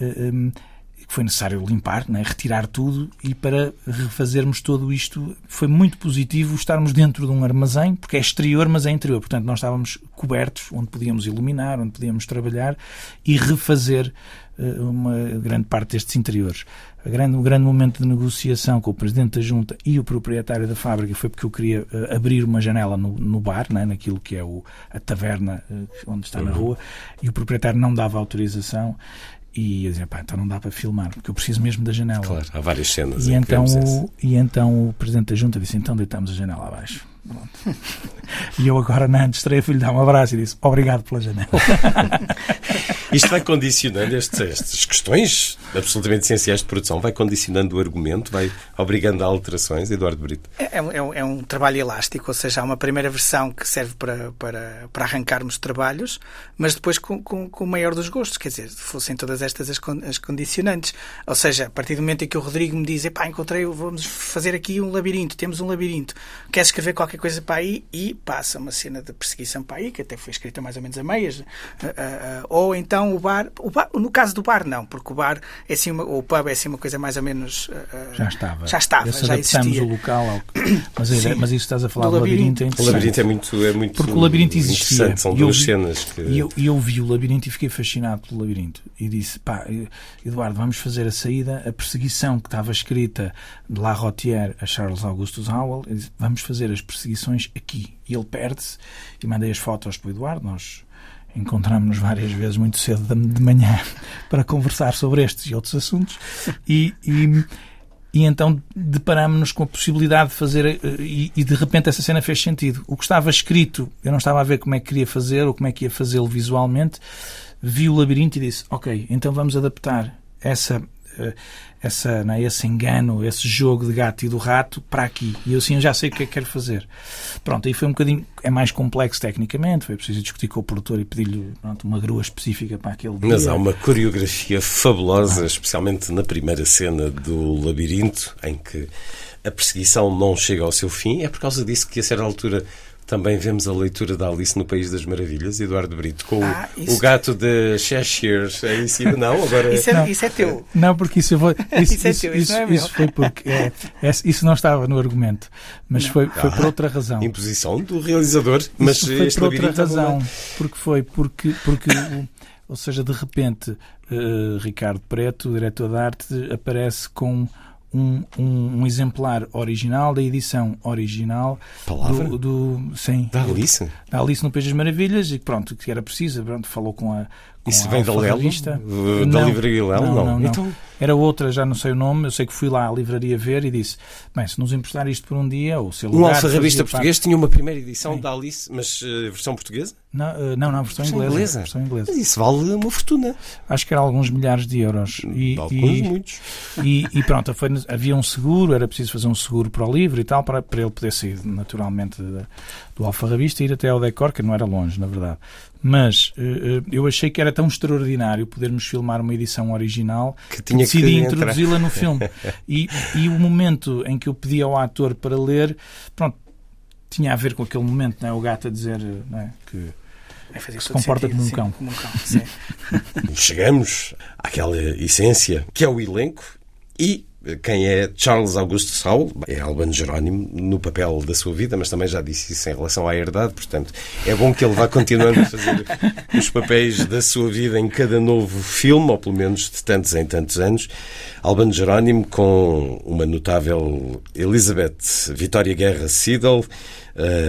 eh, um, que foi necessário limpar, né, retirar tudo e para refazermos tudo isto foi muito positivo estarmos dentro de um armazém, porque é exterior, mas é interior. Portanto, nós estávamos cobertos, onde podíamos iluminar, onde podíamos trabalhar e refazer uh, uma grande parte destes interiores. A grande, o grande momento de negociação com o presidente da junta e o proprietário da fábrica foi porque eu queria uh, abrir uma janela no, no bar, né, naquilo que é o, a taverna uh, onde está na uhum. rua, e o proprietário não dava autorização E eu dizia, pá, então não dá para filmar, porque eu preciso mesmo da janela. Claro, há várias cenas. E então, o, e então o Presidente da Junta disse, então deitamos a janela abaixo. Pronto. e eu agora, na estreia, fui-lhe dar um abraço e disse, obrigado pela janela. Isto vai condicionando estes, estas questões absolutamente essenciais de produção, vai condicionando o argumento, vai obrigando a alterações, Eduardo Brito. É, é, um, é um trabalho elástico, ou seja, há uma primeira versão que serve para, para, para arrancarmos trabalhos, mas depois com, com, com o maior dos gostos, quer dizer, fossem todas estas as, as condicionantes. Ou seja, a partir do momento em que o Rodrigo me diz, pá, encontrei, vamos fazer aqui um labirinto, temos um labirinto, queres escrever qualquer coisa para aí? E passa uma cena de perseguição para aí, que até foi escrita mais ou menos a meias, uh, uh, uh, ou então o bar, o bar, no caso do bar não, porque o bar é assim uma, o pub é assim uma coisa mais ou menos uh, já estava, já estava, já existia. o local, ao... mas, Sim, mas isso estás a falar do, do labirinto, labirinto é O labirinto é muito, é muito porque o labirinto existia. São duas vi, cenas. Que... E eu, eu vi o labirinto e fiquei fascinado pelo labirinto e disse, pá, Eduardo, vamos fazer a saída, a perseguição que estava escrita de La Rotière a Charles Augustus Howell, disse, vamos fazer as perseguições aqui. E ele perde-se e mandei as fotos para o Eduardo, nós encontramos-nos várias vezes muito cedo de manhã para conversar sobre estes e outros assuntos e, e, e então deparámos-nos com a possibilidade de fazer eh, e, e, de repente essa cena fez sentido. O que estava escrito, eu não estava a ver como é que queria fazer ou como é que ia fazê-lo visualmente, vi o labirinto e disse, ok, então vamos adaptar essa essa, né, esse engano, esse jogo de gato e do rato para aqui. E eu assim já sei o que é que quero fazer. Pronto, aí foi um bocadinho, é mais complexo tecnicamente, foi preciso discutir com o produtor e pedir-lhe uma grua específica para aquele dia. Mas há uma coreografia fabulosa, ah. especialmente na primeira cena do labirinto, em que a perseguição não chega ao seu fim. É por causa disso que a certa altura também vemos a leitura da Alice no País das Maravilhas, Eduardo Brito, com ah, isso... o gato de Cheshire em cima. Não, agora. Isso é, não, isso é teu. Não, porque isso, vou, isso, isso, é teu, isso, isso, é isso foi porque. É, é, isso não estava no argumento, mas não. foi, foi ah, por outra razão. Imposição do realizador, mas foi por outra razão. Porque foi porque. porque ou seja, de repente, uh, Ricardo Preto, o diretor de arte, aparece com um, um, um, exemplar original da edição original Palavra? do, do sim, da Alice da Alice no País das Maravilhas e pronto que era preciso pronto falou com a isso vem da Lelo da livraria Lelo não, não, não, não. Então... era outra já não sei o nome eu sei que fui lá à livraria ver e disse bem se nos emprestar isto por um dia ou se um alfarrabista português parte... tinha uma primeira edição sim. da Alice mas uh, versão portuguesa não, uh, não, não, versão, versão inglesa, inglesa. Versão inglesa. Mas isso vale uma fortuna. Acho que era alguns milhares de euros. E, alguns, e, muitos. E, e pronto, foi, havia um seguro, era preciso fazer um seguro para o livro e tal, para, para ele poder sair naturalmente do Alfarrabista e ir até ao Decor, que não era longe, na verdade. Mas uh, eu achei que era tão extraordinário podermos filmar uma edição original que, tinha que decidi introduzi-la no filme. e, e o momento em que eu pedi ao ator para ler, pronto, tinha a ver com aquele momento, não é? o gato a dizer não é? que se comporta sentido, como um cão. Como um cão Chegamos àquela essência que é o elenco e quem é Charles Augusto Saul é Albano Jerónimo no papel da sua vida, mas também já disse isso em relação à herdade, portanto é bom que ele vá continuando a fazer os papéis da sua vida em cada novo filme, ou pelo menos de tantos em tantos anos. Albano Jerónimo com uma notável Elizabeth Vitória Guerra Siedel,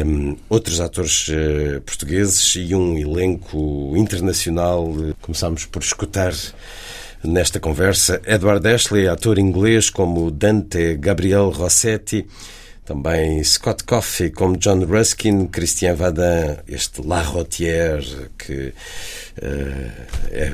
um, outros atores uh, portugueses e um elenco internacional. Começámos por escutar nesta conversa Edward Ashley, ator inglês como Dante Gabriel Rossetti, também Scott Coffey como John Ruskin, Christian Vadin, este La Rotière, que uh, é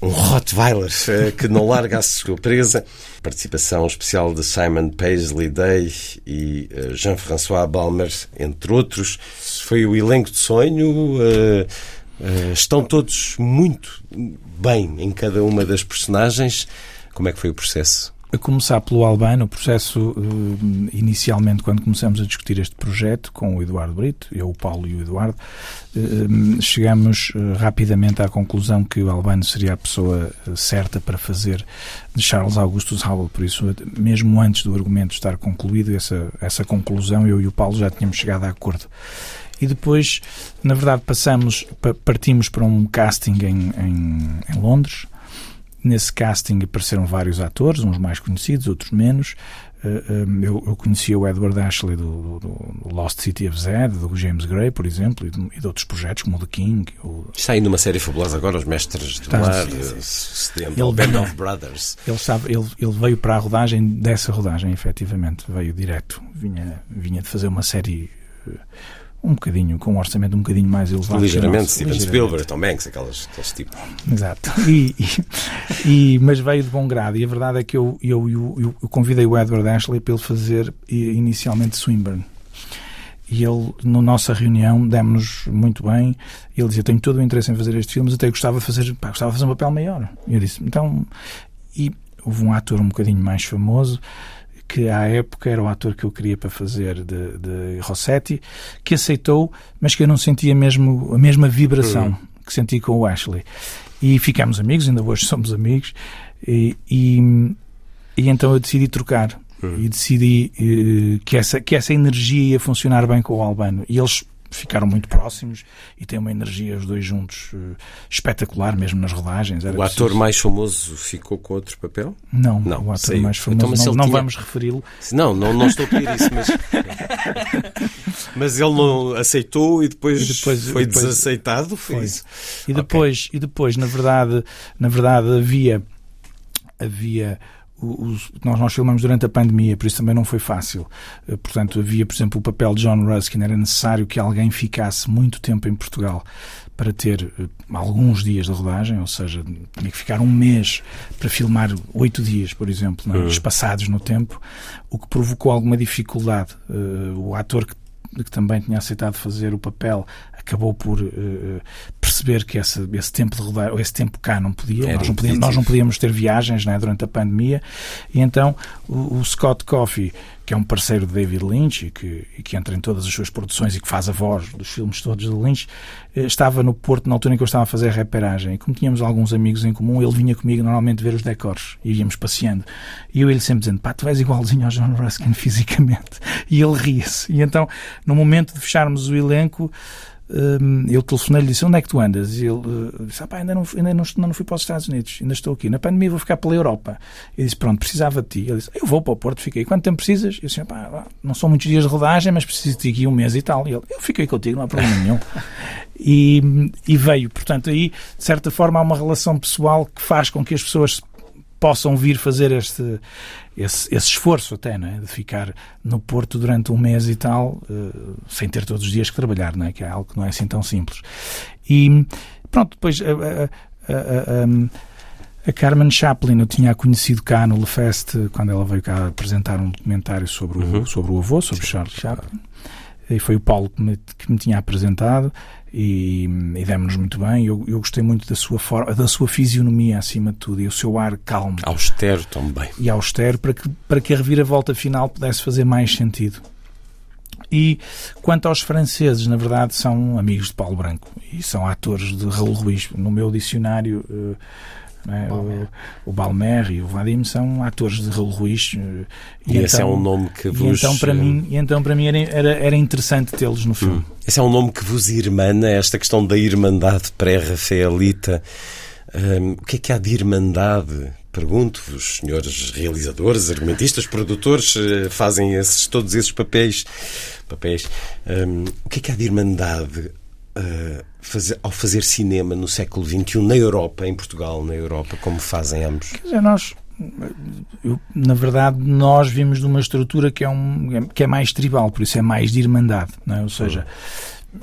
um Rottweiler uh, que não larga a sua presa. Participação especial de Simon Paisley Day e uh, Jean-François Balmer, entre outros. Foi o elenco de sonho. Estão todos muito bem em cada uma das personagens. Como é que foi o processo? A começar pelo Albano, o processo eh, inicialmente, quando começamos a discutir este projeto com o Eduardo Brito, eu, o Paulo e o Eduardo, eh, chegamos eh, rapidamente à conclusão que o Albano seria a pessoa certa para fazer de Charles Augustus Howell. Por isso, mesmo antes do argumento estar concluído, essa, essa conclusão, eu e o Paulo já tínhamos chegado a acordo e depois, na verdade, passamos, partimos para um casting em, em, em Londres nesse casting apareceram vários atores, uns mais conhecidos, outros menos. Eu, eu conhecia o Edward Ashley do, do, Lost City of Z, do James Gray, por exemplo, e de, e de outros projetos como o The King. O... Está aí numa série fabulosa agora, Os Mestres do Mar, ele, Band of Brothers. Ele, sabe, ele, ele veio para a rodagem dessa rodagem, efetivamente, veio direto. Vinha, vinha de fazer uma série um bocadinho, com um orçamento um bocadinho mais elevado. Ligeiramente, Steven Spielberg, Tom Hanks, aquelas, aqueles tipos. Exato. E, e, e, mas veio de bom grado. E a verdade é que eu, eu, eu, eu convidei o Edward Ashley para ele fazer inicialmente Swinburne. E ele, na nossa reunião, demos-nos muito bem. Ele dizia: Tenho todo o interesse em fazer estes filmes, até gostava de fazer, pá, gostava de fazer um papel maior. E eu disse: Então. E houve um ator um bocadinho mais famoso que à época era o ator que eu queria para fazer de, de Rossetti, que aceitou, mas que eu não sentia mesmo a mesma vibração uhum. que senti com o Ashley. E ficámos amigos, ainda hoje somos amigos, e, e, e então eu decidi trocar. Uhum. E decidi uh, que, essa, que essa energia ia funcionar bem com o Albano. E eles ficaram muito próximos e têm uma energia os dois juntos uh, espetacular, mesmo nas rodagens. Era o ator preciso... mais famoso ficou com outro papel? Não, não o ator saiu. mais famoso então, não, não tinha... vamos referi-lo. Não, não, não estou a pedir isso, mas... mas ele não aceitou e depois, e depois foi depois... desaceitado? Foi, foi. E depois, okay. e depois, na verdade, na verdade havia havia os, nós, nós filmamos durante a pandemia, por isso também não foi fácil. Eh, portanto, havia, por exemplo, o papel de John Ruskin, era necessário que alguém ficasse muito tempo em Portugal para ter eh, alguns dias de rodagem, ou seja, tinha que ficar um mês para filmar oito dias, por exemplo, é? uhum. espaçados no tempo, o que provocou alguma dificuldade. Uh, o ator que que também tinha aceitado fazer o papel, acabou por uh, perceber que esse, esse tempo de rodar, esse tempo cá não podia, nós não podíamos, nós não podíamos, ter viagens né, durante a pandemia, e então o, o Scott Coffey que é um parceiro de David Lynch e que, e que entra em todas as suas produções e que faz a voz dos filmes todos de Lynch, eh, estava no Porto na altura em que eu estava a fazer a reperagem. E como tínhamos alguns amigos em comum, ele vinha comigo normalmente ver os decors e íamos passeando. E eu ele sempre dizendo: pá, tu és igualzinho ao John Ruskin fisicamente. E ele ria-se. E então, no momento de fecharmos o elenco, eu telefonei-lhe e disse: Onde é que tu andas? E ele uh, disse: ah, pá, ainda, não, ainda, não, ainda não fui para os Estados Unidos, ainda estou aqui. Na pandemia vou ficar pela Europa. Eu disse: Pronto, precisava de ti. Ele disse: Eu vou para o Porto, fiquei. Quanto tempo precisas? Eu disse: pá, não são muitos dias de rodagem, mas preciso de aqui um mês e tal. E ele: Eu fiquei contigo, não há problema nenhum. E, e veio. Portanto, aí, de certa forma, há uma relação pessoal que faz com que as pessoas possam vir fazer este, esse, esse esforço até, não é? de ficar no Porto durante um mês e tal, uh, sem ter todos os dias que trabalhar, não é? que é algo que não é assim tão simples. E pronto, depois a, a, a, a Carmen Chaplin eu tinha conhecido cá no Lefest quando ela veio cá apresentar um documentário sobre o, uhum. sobre o avô, sobre Charles Chaplin. E foi o Paulo que me, que me tinha apresentado e, e demos-nos muito bem. Eu, eu gostei muito da sua forma, da sua fisionomia acima de tudo e o seu ar calmo. Austero também. E austero para que, para que a reviravolta final pudesse fazer mais sentido. E quanto aos franceses, na verdade, são amigos de Paulo Branco e são atores de Raul Ruiz. No meu dicionário, uh, é? O, o Balmer e o Vadim são atores de Raul Ruiz. Eh, e, e esse é então, é um nome que vos... então para mim, e então para mim era, era, era interessante tê-los no filme. Hum. Esse é um nome que vos irmana, esta questão da irmandade pré-rafaelita. Um, o que é que há de irmandade? Pergunto-vos, senhores realizadores, argumentistas, produtores, eh, fazem esses, todos esses papéis. papéis um, o que é que há de irmandade uh, fazer, ao fazer cinema no século XXI na Europa, em Portugal, na Europa, como fazem ambos? Quer dizer, nós, eu, na verdade, nós vimos de uma estrutura que é, um, que é mais tribal, por isso é mais de irmandade, não é? ou seja,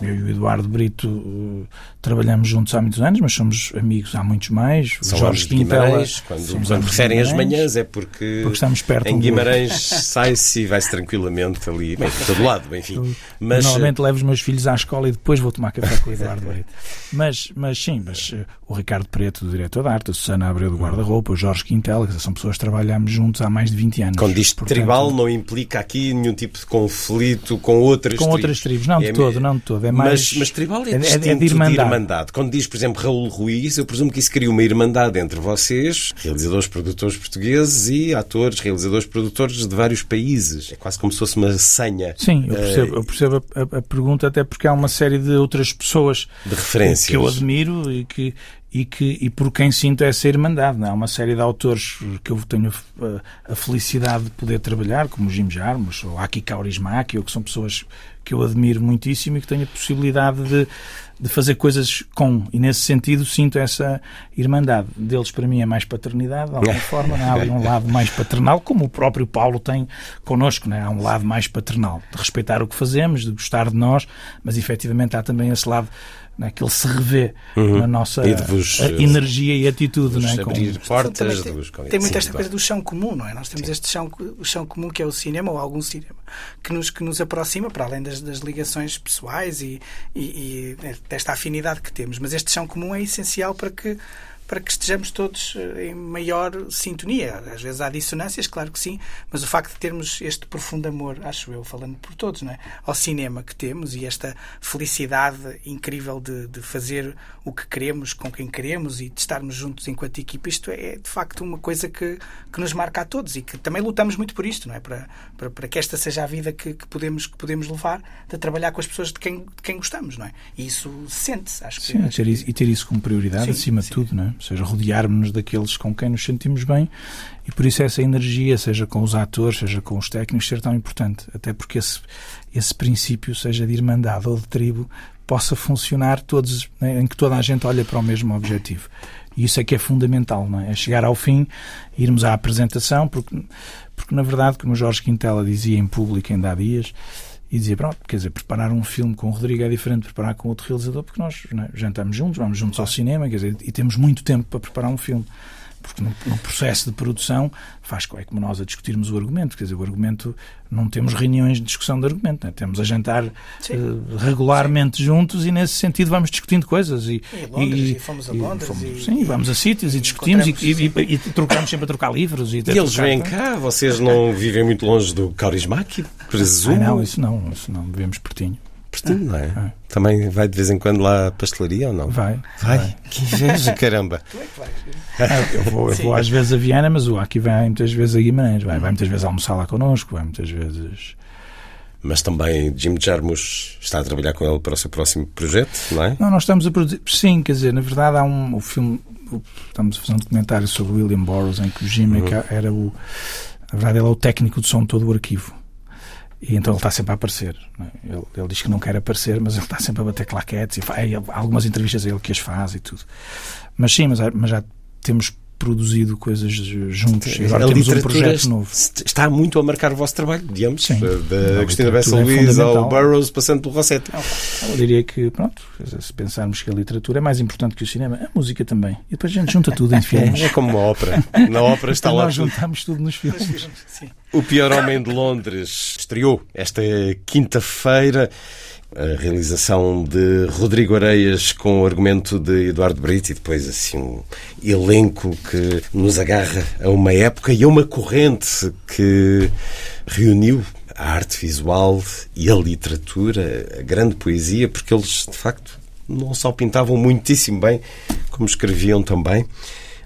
eu e o Eduardo Brito uh, trabalhamos juntos há muitos anos, mas somos amigos há muitos mais. São Jorge Quintela. Quando, quando preferem as manhãs é porque, porque estamos perto em Guimarães sai-se e vai-se tranquilamente ali, bem, de todo lado, enfim. Mas, Normalmente levo os meus filhos à escola e depois vou tomar café com o Eduardo Brito. Mas, mas sim, mas uh, o Ricardo Preto, do diretor de arte, a Susana Abreu do guarda-roupa, o Jorge Quintela, que são pessoas que trabalhamos juntos há mais de 20 anos. Quando diz Portanto, tribal, não implica aqui nenhum tipo de conflito com outras com tribos. Outras tribos, não de é, todo, não de todo. É mais, mas, mas tribal é, é, distinto é de, irmandade. de irmandade. Quando diz, por exemplo, Raul Ruiz, eu presumo que isso cria uma irmandade entre vocês, realizadores, produtores portugueses e atores, realizadores, produtores de vários países. É quase como se fosse uma senha. Sim, eu percebo, uh, eu percebo a, a, pergunta, até porque há uma série de outras pessoas de referências. que eu admiro e que, e, que, e por quem sinto essa irmandade. Não? É? Há uma série de autores que eu tenho a, a felicidade de poder trabalhar, como Jim Jarmus ou Aki Kaurismäki, ou que são pessoas que eu admiro muitíssimo e que tenho a possibilidade de, de fazer coisas com. E nesse sentido sinto essa irmandade. Deles, para mim, é mais paternidade, de alguma forma. Há um lado mais paternal, como o próprio Paulo tem connosco. Né? Há um lado mais paternal, de respeitar o que fazemos, de gostar de nós, mas efetivamente há também esse lado né, que ele se revê uhum. na nossa vos, energia e atitude. Não é? abrir Com... portas. Tem, tem muito esta coisa do chão comum, não é? Nós temos Sim. este chão, o chão comum que é o cinema, ou algum cinema, que nos, que nos aproxima, para além das, das ligações pessoais e, e, e desta afinidade que temos. Mas este chão comum é essencial para que para que estejamos todos eh, em maior sintonia. Às vezes há dissonâncias, claro que sim, mas o facto de termos este profundo amor, acho eu, falando por todos, não é? ao cinema que temos e esta felicidade incrível de, de fazer o que queremos, com quem queremos e de estarmos juntos enquanto equipa, isto é de facto uma coisa que, que nos marca a todos e que também lutamos muito por isto, não é? Para, para, para que esta seja a vida que, que, podemos, que podemos levar, de trabalhar com as pessoas de quem, de quem gostamos, não é? E isso sente-se, acho que. Sim, acho e ter isso como prioridade sim, acima sim. de tudo, não é? Ou seja, rodearmos-nos daqueles com quem nos sentimos bem e por isso essa energia, seja com os atores, seja com os técnicos, ser tão importante. Até porque esse, esse princípio, seja de irmandade ou de tribo, possa funcionar todos, né, em que toda a gente olha para o mesmo objetivo. E isso é que é fundamental, não é? É chegar ao fim, irmos à apresentação, porque, porque na verdade, como o Jorge Quintela dizia em público ainda há dias, e dizia, pronto, quer dizer, preparar um filme com o Rodrigo é diferente de preparar com outro realizador, porque nós né, jantamos juntos, vamos juntos ao cinema, quer dizer, e temos muito tempo para preparar um filme porque no, no, processo de produção faz é como nós a discutirmos o argumento, quer dizer, o argumento não temos reuniões de discussão de argumento, né? temos a jantar uh, regularmente sim. juntos e nesse sentido vamos discutindo coisas e, e, Londres, e, e fomos a Londres fomos, e, sim, vamos a sítios e discutimos e, trocamos sempre a trocar livros e, eles vêm cá, vocês não vivem muito longe do Kaurismäki, presumo? Ah, não, isso não, isso não, vivemos pertinho pertinho, não é? é? Também vai de vez em quando lá à pastelaria ou não? Vai. Vai? vai. Que inveja, caramba. É que vais? Ah, eu vou, eu vou às vezes a Viana, mas o Aki vai muitas vezes a Guimarães. Vai, vai muitas vezes almoçar lá connosco, vai muitas vezes. Mas também Jim Jarmusch está a trabalhar com ele para o seu próximo projeto, não é? Não, nós estamos a produzir. Sim, quer dizer, na verdade há um o filme. Estamos a fazer um documentário sobre William Burroughs em que o Jim uhum. era o. Na verdade, ele é o técnico de som de todo o arquivo. E então ele está sempre a aparecer. É? Ele, ele, diz que não quer aparecer, mas ele está sempre a bater claquetes. E faz, algumas entrevistas a ele que as faz e tudo. Mas sim, mas, mas já temos produzido coisas juntos. Agora a temos um projeto novo. Está muito a marcar o vosso trabalho, digamos, Sim. da Agostina Bessa Luís ao Burroughs, passando pelo Rossetti. Eu diria que, pronto, se pensarmos que a literatura é mais importante que o cinema, a música também. E depois a gente junta tudo em filmes. É como uma ópera. Na ópera está lá. Nós juntamos tudo nos filmes. O Pior Homem de Londres estreou esta quinta-feira a realização de Rodrigo Areias com o argumento de Eduardo Brito e depois assim um elenco que nos agarra a uma época e a uma corrente que reuniu a arte visual e a literatura, a grande poesia, porque eles de facto não só pintavam muitíssimo bem, como escreviam também.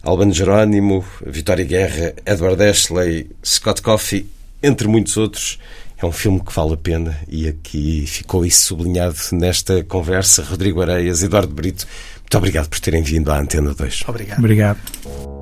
Albano Jerónimo, Vitória Guerra, Edward Ashley, Scott Coffey, entre muitos outros, é um filme que vale a pena e aqui ficou isso sublinhado nesta conversa. Rodrigo Areias, Eduardo Brito, muito obrigado por terem vindo à Antena 2. Obrigado. Obrigado.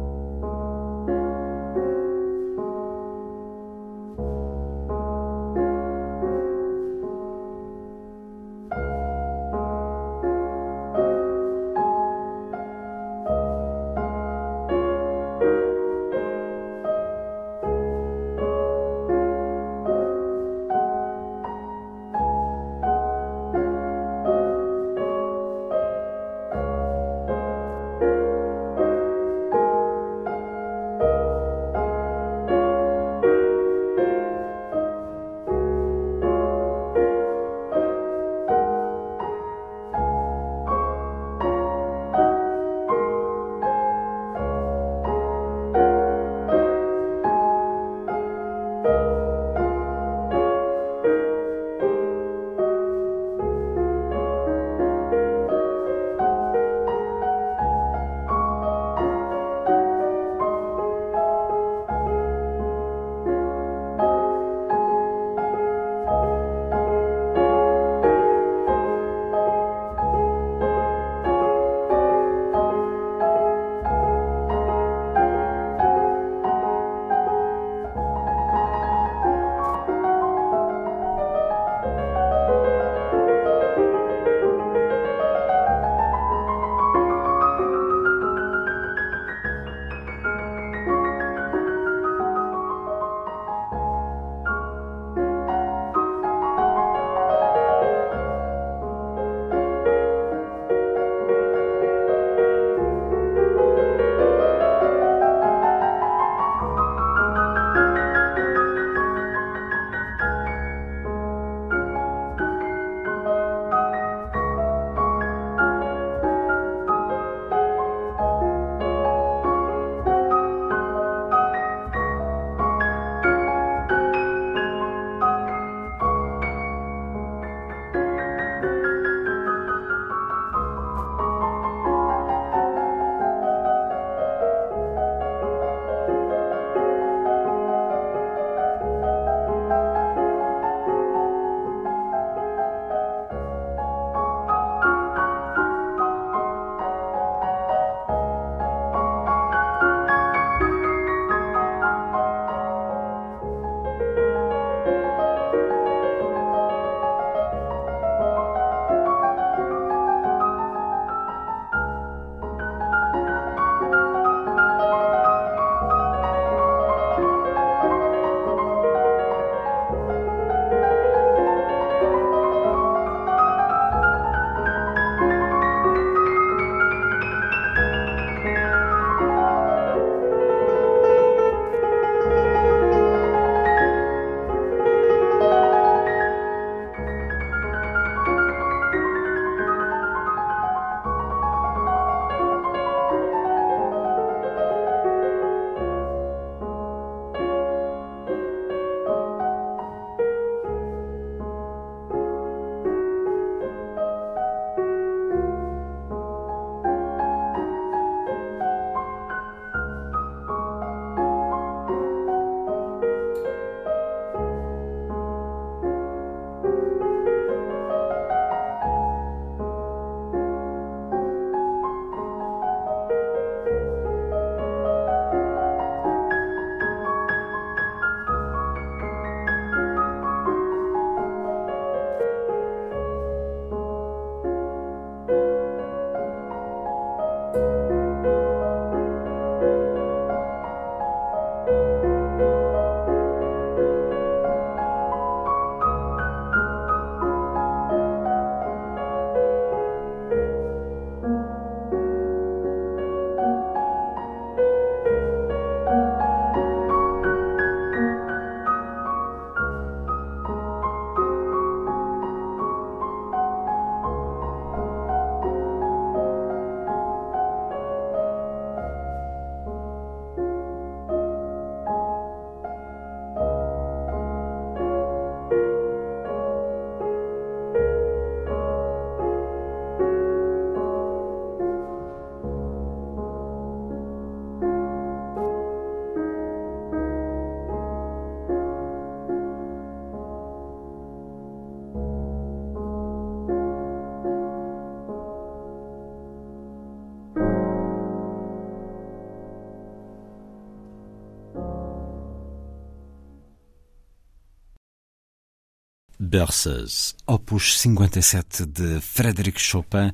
Berceuse, opus 57 de Frédéric Chopin,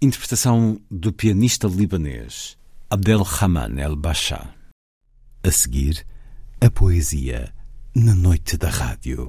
interpretação do pianista libanês Abdelrahman El-Basha. A seguir, a poesia na noite da rádio.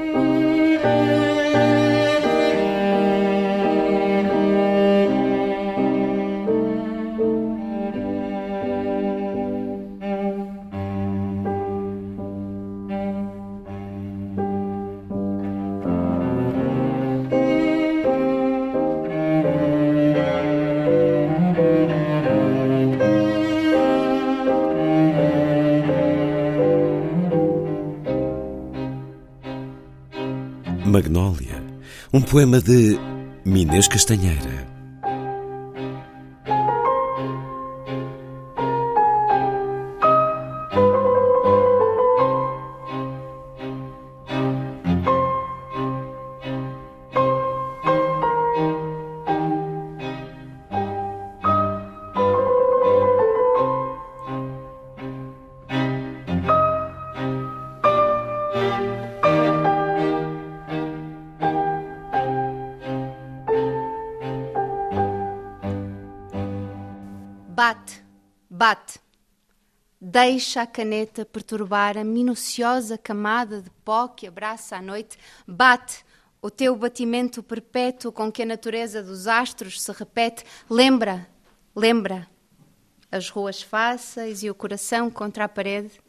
Poema de Minês Castanheira. Deixa a caneta perturbar a minuciosa camada de pó que abraça a noite. Bate o teu batimento perpétuo com que a natureza dos astros se repete. Lembra, lembra as ruas fáceis e o coração contra a parede.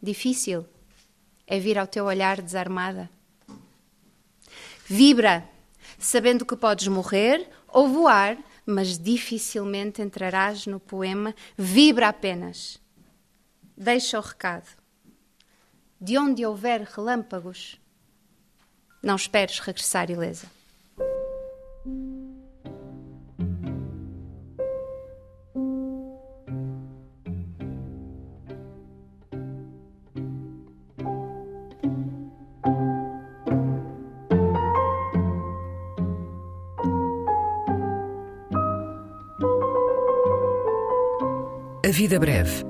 Difícil é vir ao teu olhar desarmada. Vibra, sabendo que podes morrer ou voar mas dificilmente entrarás no poema. Vibra apenas. Deixa o recado. De onde houver relâmpagos, não esperes regressar ilesa. A Vida Breve,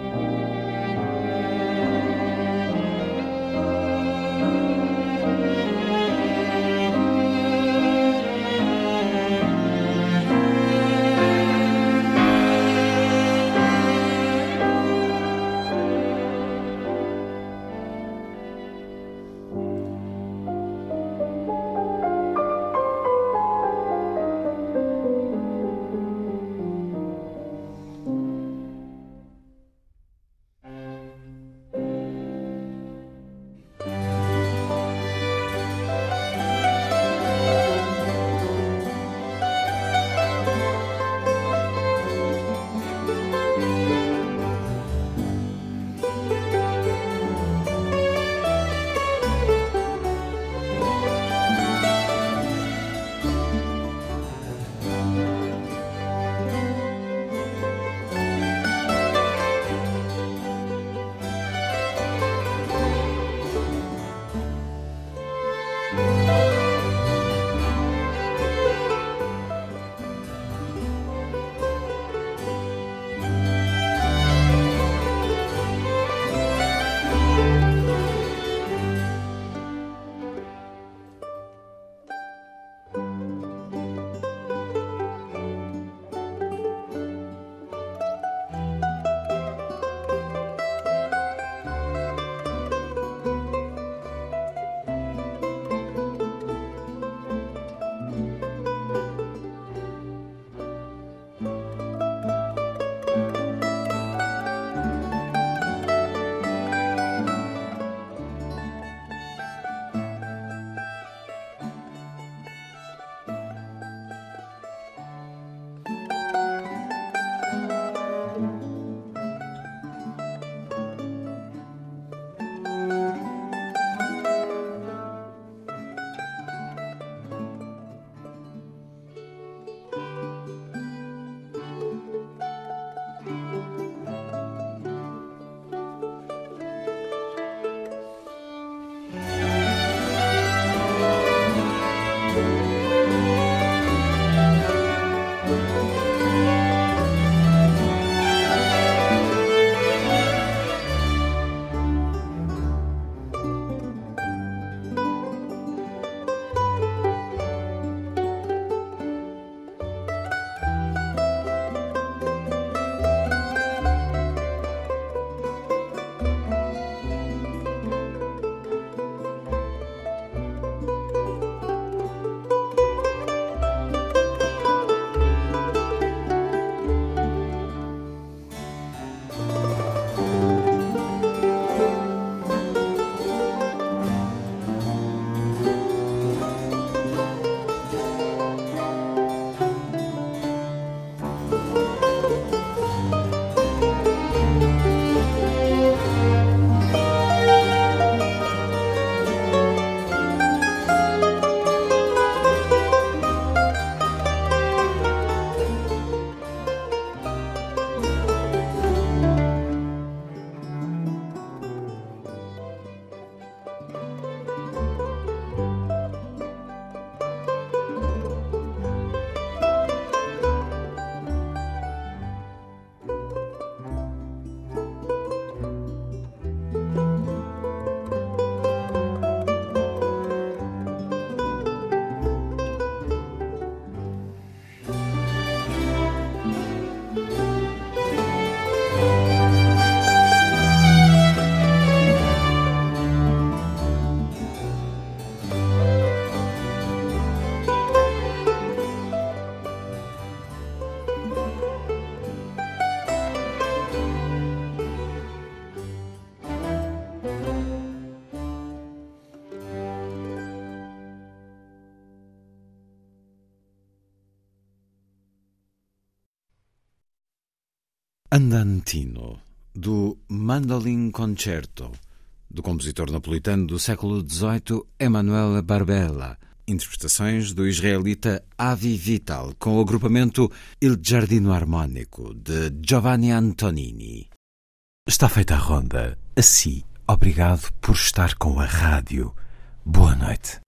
Andantino, do Mandolin Concerto, do compositor napolitano do século XVIII Emanuele Barbella, interpretações do israelita Avi Vital com o agrupamento Il Giardino Armónico de Giovanni Antonini. Está feita a ronda. Assim, obrigado por estar com a rádio. Boa noite.